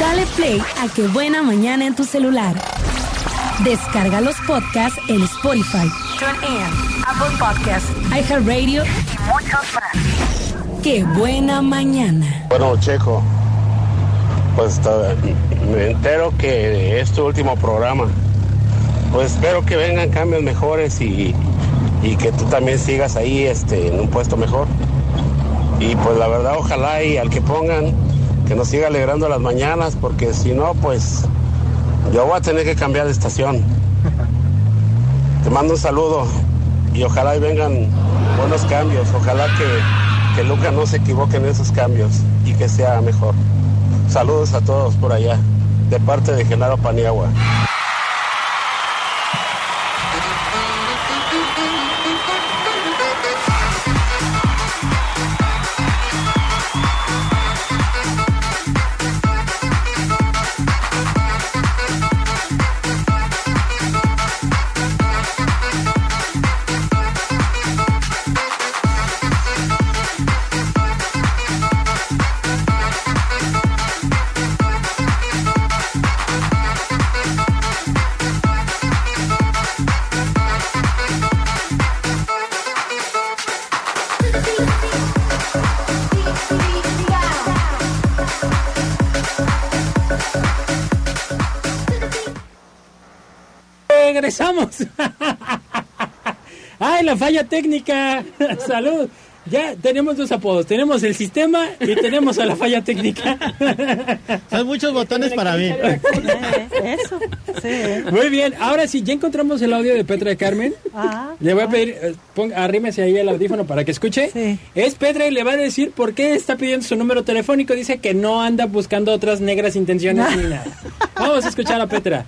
Dale play a Qué Buena Mañana en tu celular. Descarga los podcasts en Spotify, TuneIn, Apple Podcasts, iHeartRadio y muchos más. Qué Buena Mañana. Bueno, Checo, pues me entero que es tu último programa. Pues espero que vengan cambios mejores y, y que tú también sigas ahí este, en un puesto mejor. Y pues la verdad, ojalá y al que pongan, que nos siga alegrando las mañanas, porque si no, pues yo voy a tener que cambiar de estación. Te mando un saludo y ojalá y vengan buenos cambios. Ojalá que, que Luca no se equivoque en esos cambios y que sea mejor. Saludos a todos por allá, de parte de Genaro Paniagua. Regresamos. Ay, la falla técnica. Salud. Ya tenemos dos apodos. Tenemos el sistema y tenemos a la falla técnica. Son muchos botones para mí. Eso, sí. Muy bien. Ahora sí, ya encontramos el audio de Petra de Carmen. Ah, Le voy a pedir, eh, ponga, arrímese ahí el audífono para que escuche. Sí. Es Petra y le va a decir por qué está pidiendo su número telefónico. Dice que no anda buscando otras negras intenciones ni nada. Vamos a escuchar a Petra.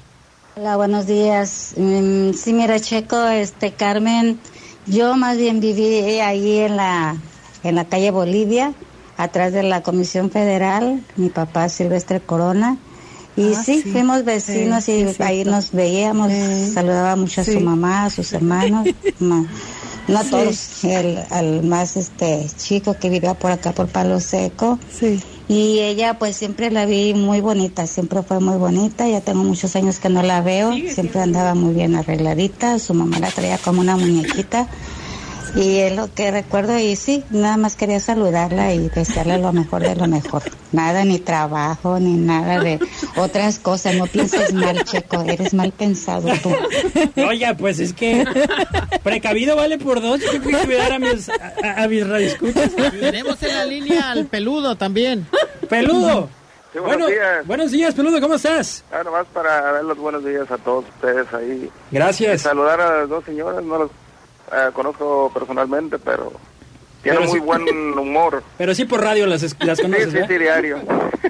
Hola, buenos días. Mm, sí, mira, Checo, este, Carmen, yo más bien viví ahí en la, en la calle Bolivia, atrás de la Comisión Federal, mi papá Silvestre Corona. Y Ah, sí, sí. fuimos vecinos Sí, y sí, ahí nos veíamos, saludaba mucho a su mamá, a sus hermanos, ma- no Sí. todos, el, al más este chico que vivía por acá por Palo Seco. sí. Y ella pues siempre la vi muy bonita, siempre fue muy bonita, ya tengo muchos años que no la veo, siempre andaba muy bien arregladita, su mamá la traía como una muñequita y es lo que recuerdo y sí, nada más quería saludarla y desearle lo mejor de lo mejor. Nada ni trabajo ni nada de otras cosas, no pienses mal, Checo, eres mal pensado tú. Oiga, pues es que precavido vale por dos. Yo tengo que cuidar a mis, a, a- mis radioescuchas. Tenemos en la línea al peludo también. Peludo. Sí, buenos Bueno, días. buenos días, Peludo, ¿cómo estás? Ah, nomás para dar los buenos días a todos ustedes ahí. Gracias. Saludar a las dos señoras, no eh, conozco personalmente, pero tienen Pero muy sí- buen humor. Pero sí por radio las, las Sí, conoces, sí, sí, diario.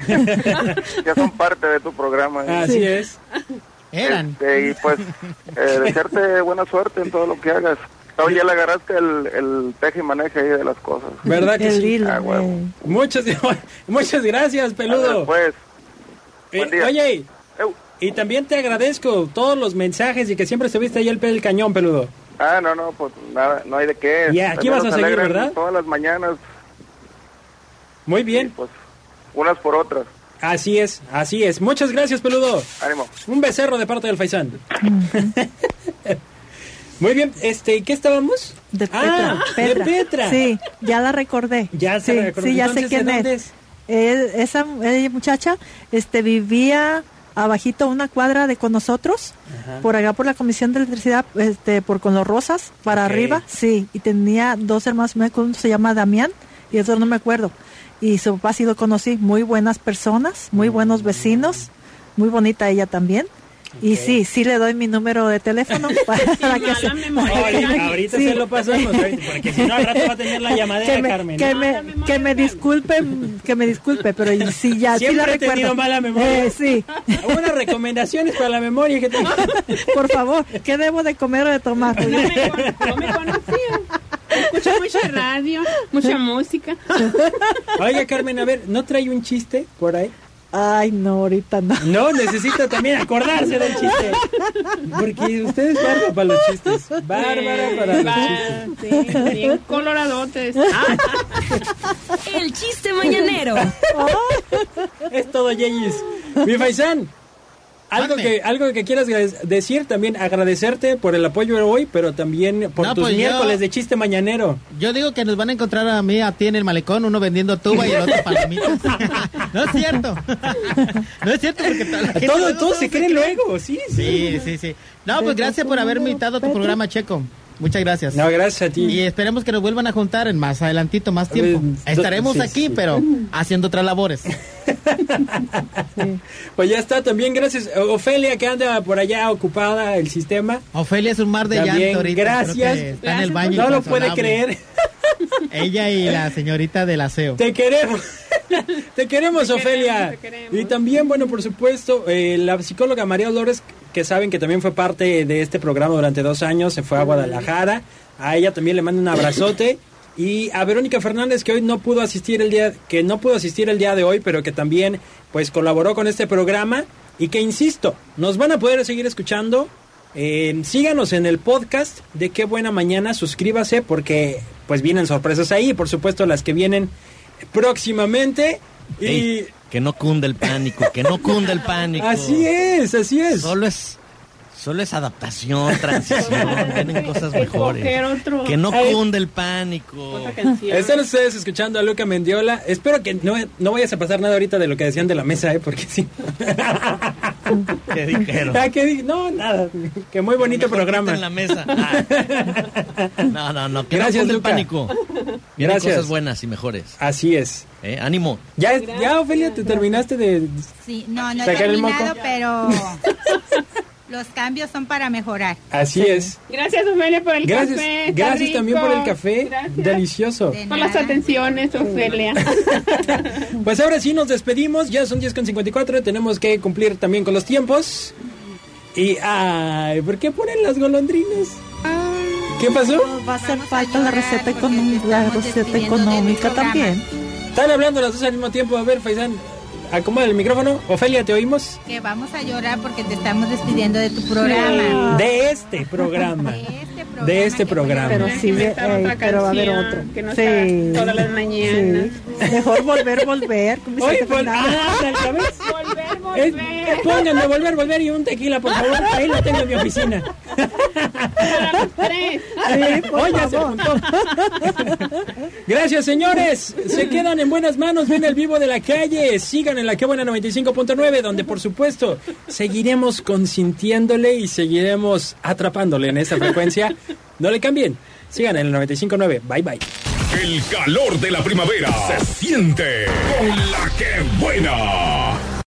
ya son parte de tu programa. ¿eh? Así es. Eran. Este, y pues, eh, desearte buena suerte en todo lo que hagas. Oye, ya le agarraste el, el teje y maneje ahí de las cosas. ¿Verdad que El sí? Ah, huevo. Muchas, muchas gracias, Peludo. Pues, Eh, buen día. oye, y también te agradezco todos los mensajes y que siempre estuviste ahí al pie del cañón, Peludo. Ah, no, no, pues nada, no hay de qué. Y aquí También vas a seguir, ¿verdad? Todas las mañanas, Muy bien. pues, unas por otras. Así es, así es. Muchas gracias, Peludo. Ánimo. Un becerro de parte del Faisán. Muy bien, este, ¿qué estábamos? De Petra. Ah, de Petra. Sí, ya la recordé. Ya se sí, recordó. Sí, ya Entonces, sé quién ¿de es. Eh, esa ella, muchacha este, vivía abajito una cuadra de con nosotros, por allá por la Comisión de Electricidad, este, por con los Rosas, para arriba, sí, y tenía dos hermanos, uno se llama Damián y otro no me acuerdo. Y su papá sí lo conocí, muy buenas personas, muy buenos vecinos, muy bonita ella también. Y sí, sí le doy mi número de teléfono para que se... Ahorita, ahorita Sí. se lo pasamos, porque si no al rato va a tener la llamadera que me, Carmen. que me, que me disculpe, que me disculpe, pero sí ya, sí Siempre la he tenido mala memoria. Eh, sí, Unas recomendaciones para la memoria que tengo. por favor, ¿qué debo de comer o de tomar? No me conocía. Escucho mucha radio, mucha música. Oiga, Carmen, a ver, ¿no trae un chiste por ahí? Ay, no, ahorita no. No, necesita también acordarse del chiste. Porque usted es bárbara para los chistes. Bárbara para los chistes. sí, bien coloradotes. El chiste mañanero. Es todo, Yeyis. Mi Faisán, algo que, algo que quieras decir, también agradecerte por el apoyo de hoy, pero también por No, tus pues yo- miércoles de chiste mañanero. Yo digo que nos van a encontrar a mí, a ti en el malecón, uno vendiendo tuba y el otro palomitas. no es cierto. no es cierto porque toda la gente Todo, se cree luego, sí, sí. Sí, sí, sí. No, pues gracias por haberme invitado a tu programa, Checo. Muchas gracias. No, gracias a ti. Y esperemos que nos vuelvan a juntar en más adelantito, más tiempo. Estaremos sí, aquí, sí. pero haciendo otras labores. Pues ya está, también gracias. Ofelia, que anda por allá ocupada el sistema. Ofelia es un mar de También, llanto ahorita. gracias. Está en el baño. No lo puede creer. Ella y la señorita del aseo. Te queremos. Te queremos, Ofelia. te queremos. Y también, bueno, por supuesto, eh, la psicóloga María Dolores, que saben que también fue parte de este programa durante dos años, se fue a Guadalajara. A ella también le mando un abrazote. Y a Verónica Fernández, que hoy no pudo asistir el día, que no pudo asistir el día de hoy, pero que también, pues, colaboró con este programa. Y que, insisto, nos van a poder seguir escuchando. Eh, síganos en el podcast de Qué Buena Mañana, suscríbase porque pues vienen sorpresas ahí, por supuesto las que vienen próximamente. Y Ey, que no cunde el pánico, que no cunde el pánico. así es, así es. Solo es, solo es adaptación, transición, vienen cosas mejores. otro. Que no cunde el pánico. Están ustedes escuchando a Luca Mendiola. Espero que no, no vayas a pasar nada ahorita de lo que decían de la mesa, ¿eh? porque sí. ¿Qué dijeron? Ah, ¿qué di- no, nada. Que muy bonito Mejor programa. quiten la mesa. Ah. No, no, no, que Gracias, no el Luca. pánico. Vienen Gracias. cosas buenas y mejores. Así es. ¿eh? Ánimo. Ya, ya Ofelia, te terminaste de... Sí, no, no he Sacar el terminado, moco. pero los cambios son para mejorar. Así es. Gracias, Ofelia, por el Gracias, café. está gracias también por el rico. café. Gracias. Delicioso. De Por las atenciones, Ofelia. Pues ahora sí nos despedimos, ya son 10.54, tenemos que cumplir también con los tiempos. Y, ay, ¿por qué ponen las golondrinas? ¿Qué pasó? Va a hacer falta la receta, la receta económica también. Están hablando las dos al mismo tiempo. A ver, Faisán, acomoda el micrófono. Ofelia, ¿te oímos? Que vamos a llorar porque te estamos despidiendo de tu programa. De este programa. De este programa. De este programa. Pero sí, eh, pero va a haber otro. que no sí. está todas las mañanas. Sí. Mejor volver, volver. Hoy, vol- ah. Volver, Eh, volver. pónganme volver, volver y un tequila, por favor. Ahí lo tengo en mi oficina. Para los tres. Sí, por favor. Gracias, señores. Se quedan en buenas manos. Viene el vivo de la calle. Sigan en la que buena 95.9, donde por supuesto seguiremos consintiéndole y seguiremos atrapándole en esta frecuencia. No le cambien. Sigan en el 95.9. Bye bye. El calor de la primavera se siente con la que buena.